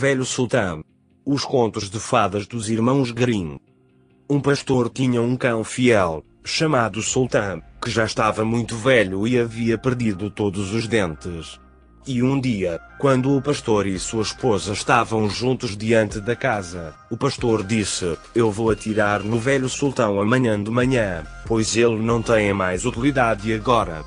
Velho Sultão. Os contos de fadas dos irmãos Grimm. Um pastor tinha um cão fiel, chamado Sultão, que já estava muito velho e havia perdido todos os dentes. E um dia, quando o pastor e sua esposa estavam juntos diante da casa, o pastor disse: Eu vou atirar no velho sultão amanhã de manhã, pois ele não tem mais utilidade agora.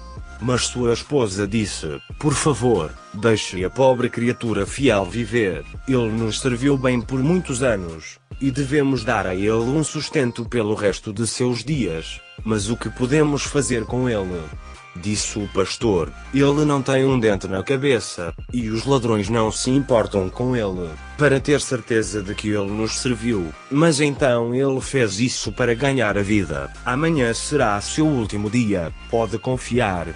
Mas sua esposa disse: Por favor, deixe a pobre criatura fiel viver. Ele nos serviu bem por muitos anos, e devemos dar a ele um sustento pelo resto de seus dias. Mas o que podemos fazer com ele? Disse o pastor: Ele não tem um dente na cabeça, e os ladrões não se importam com ele, para ter certeza de que ele nos serviu. Mas então ele fez isso para ganhar a vida. Amanhã será seu último dia, pode confiar.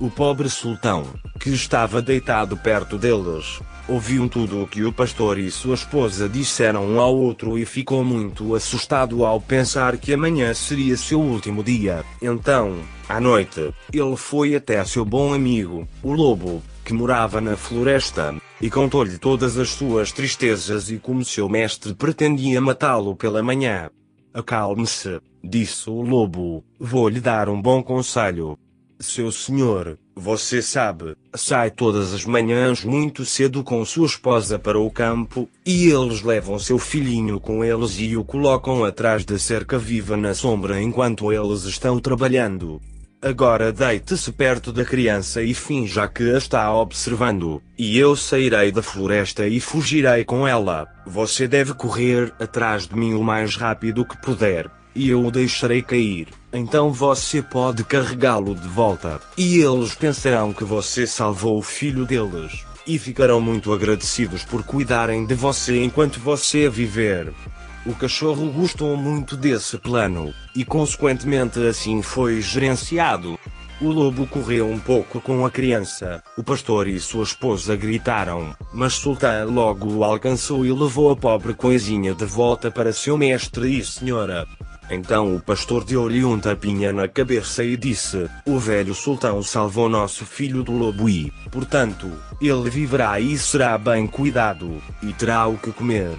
O pobre sultão, que estava deitado perto deles, ouviu tudo o que o pastor e sua esposa disseram um ao outro e ficou muito assustado ao pensar que amanhã seria seu último dia. Então, à noite, ele foi até seu bom amigo, o lobo, que morava na floresta, e contou-lhe todas as suas tristezas e como seu mestre pretendia matá-lo pela manhã. Acalme-se, disse o lobo, vou lhe dar um bom conselho. Seu senhor, você sabe, sai todas as manhãs muito cedo com sua esposa para o campo, e eles levam seu filhinho com eles e o colocam atrás da cerca viva na sombra enquanto eles estão trabalhando. Agora deite-se perto da criança e finja que a está observando, e eu sairei da floresta e fugirei com ela. Você deve correr atrás de mim o mais rápido que puder, e eu o deixarei cair. Então você pode carregá-lo de volta, e eles pensarão que você salvou o filho deles, e ficarão muito agradecidos por cuidarem de você enquanto você viver. O cachorro gostou muito desse plano, e consequentemente assim foi gerenciado. O lobo correu um pouco com a criança, o pastor e sua esposa gritaram, mas Sultan logo o alcançou e levou a pobre coisinha de volta para seu mestre e senhora. Então o pastor deu-lhe um tapinha na cabeça e disse: O velho sultão salvou nosso filho do lobo e, portanto, ele viverá e será bem cuidado, e terá o que comer.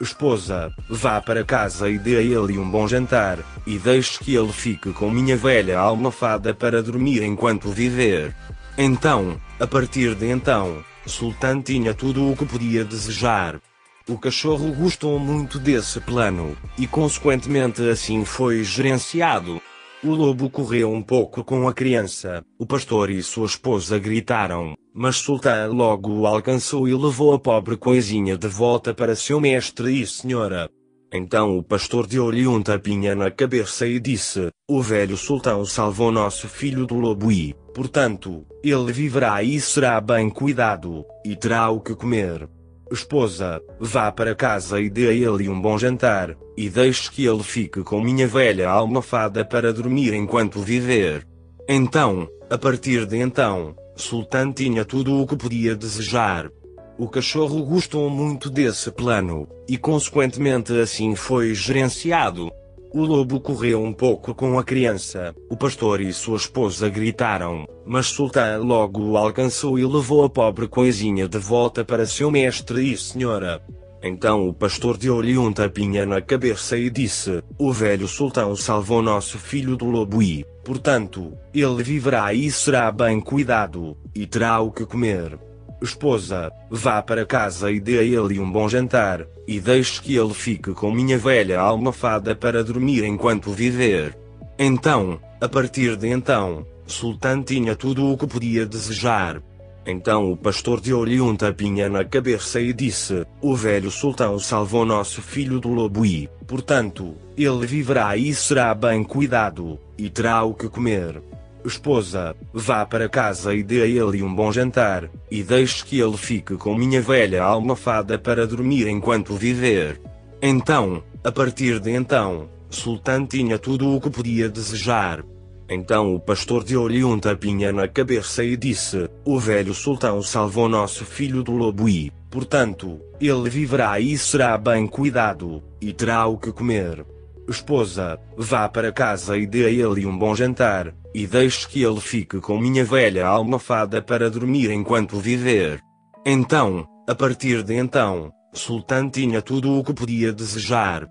Esposa, vá para casa e dê a ele um bom jantar, e deixe que ele fique com minha velha almofada para dormir enquanto viver. Então, a partir de então, Sultan tinha tudo o que podia desejar. O cachorro gostou muito desse plano, e consequentemente assim foi gerenciado. O lobo correu um pouco com a criança, o pastor e sua esposa gritaram, mas Sultan logo o alcançou e levou a pobre coisinha de volta para seu mestre e senhora. Então o pastor deu-lhe um tapinha na cabeça e disse: O velho sultão salvou nosso filho do lobo e, portanto, ele viverá e será bem cuidado, e terá o que comer. Esposa, vá para casa e dê a ele um bom jantar, e deixe que ele fique com minha velha almofada para dormir enquanto viver. Então, a partir de então, Sultan tinha tudo o que podia desejar. O cachorro gostou muito desse plano, e consequentemente assim foi gerenciado. O lobo correu um pouco com a criança, o pastor e sua esposa gritaram, mas Sultan logo o alcançou e levou a pobre coisinha de volta para seu mestre e senhora. Então o pastor deu-lhe um tapinha na cabeça e disse: O velho sultão salvou nosso filho do lobo e, portanto, ele viverá e será bem cuidado, e terá o que comer. Esposa, vá para casa e dê a ele um bom jantar, e deixe que ele fique com minha velha almofada para dormir enquanto viver. Então, a partir de então, Sultan tinha tudo o que podia desejar. Então o pastor deu-lhe um tapinha na cabeça e disse: O velho sultão salvou nosso filho do lobo e, portanto, ele viverá e será bem cuidado, e terá o que comer. Esposa, vá para casa e dê a ele um bom jantar, e deixe que ele fique com minha velha almofada para dormir enquanto viver. Então, a partir de então, Sultan tinha tudo o que podia desejar. Então o pastor deu-lhe um tapinha na cabeça e disse: O velho sultão salvou nosso filho do lobo e, portanto, ele viverá e será bem cuidado, e terá o que comer. Esposa, vá para casa e dê a ele um bom jantar, e deixe que ele fique com minha velha almofada para dormir enquanto viver. Então, A partir de então, Sultan tinha tudo o que podia desejar.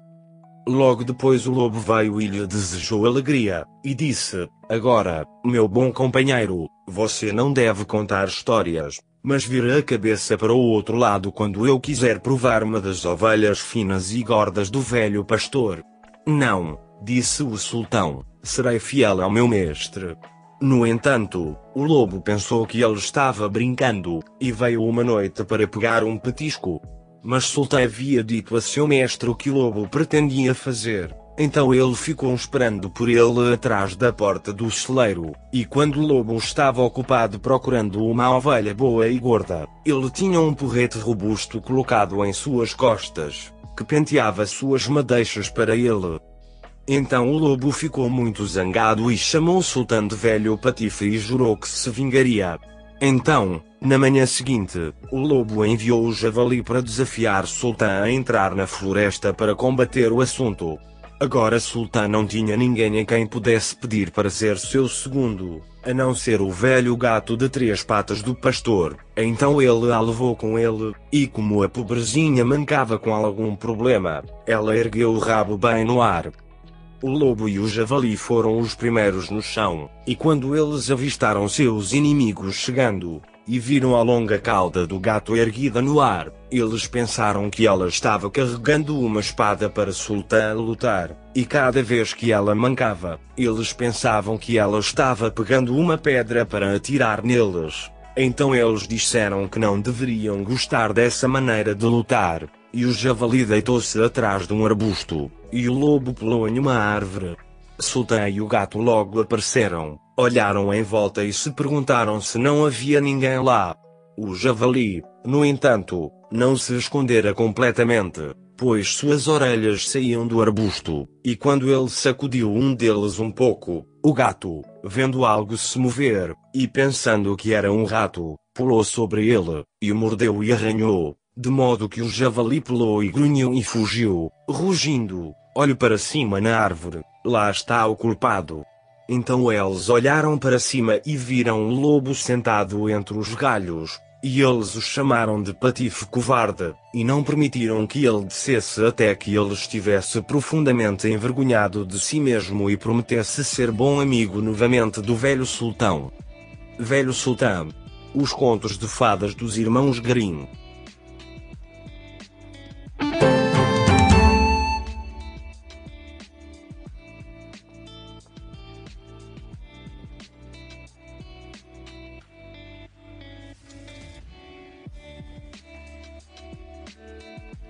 Logo depois o lobo veio e lhe desejou alegria, e disse: Agora, meu bom companheiro, você não deve contar histórias, mas vira a cabeça para o outro lado quando eu quiser provar uma das ovelhas finas e gordas do velho pastor. Não, disse o sultão, serei fiel ao meu mestre. No entanto, o lobo pensou que ele estava brincando, e veio uma noite para pegar um petisco. Mas Sultan havia dito a seu mestre o que o lobo pretendia fazer. Então ele ficou esperando por ele atrás da porta do celeiro, e quando o lobo estava ocupado procurando uma ovelha boa e gorda, ele tinha um porrete robusto colocado em suas costas, que penteava suas madeixas para ele. Então o lobo ficou muito zangado e chamou o sultão de velho patife e jurou que se vingaria. Então, na manhã seguinte, o lobo enviou o javali para desafiar Sultan a entrar na floresta para combater o assunto. Agora Sultan não tinha ninguém a quem pudesse pedir para ser seu segundo, a não ser o velho gato de três patas do pastor. Então ele a levou com ele, e como a pobrezinha mancava com algum problema, ela ergueu o rabo bem no ar. O lobo e o javali foram os primeiros no chão, e quando eles avistaram seus inimigos chegando, e viram a longa cauda do gato erguida no ar, eles pensaram que ela estava carregando uma espada para Sultan lutar, e cada vez que ela mancava, eles pensavam que ela estava pegando uma pedra para atirar neles. Então eles disseram que não deveriam gostar dessa maneira de lutar, e o javali deitou-se atrás de um arbusto, e o lobo pulou em uma árvore. Sultan e o gato logo apareceram, olharam em volta e se perguntaram se não havia ninguém lá. O javali, no entanto, não se escondera completamente, pois suas orelhas saíam do arbusto, e quando ele sacudiu um deles um pouco, o gato, vendo algo se mover, e pensando que era um rato, pulou sobre ele, e o mordeu e arranhou, de modo que o javali pulou e grunhou e fugiu, rugindo. Olho para cima na árvore, lá está o culpado. Então eles olharam para cima e viram o lobo sentado entre os galhos, e eles o chamaram de patife covarde, e não permitiram que ele descesse até que ele estivesse profundamente envergonhado de si mesmo e prometesse ser bom amigo novamente do velho sultão. Velho sultão. Os contos de fadas dos irmãos Grimm.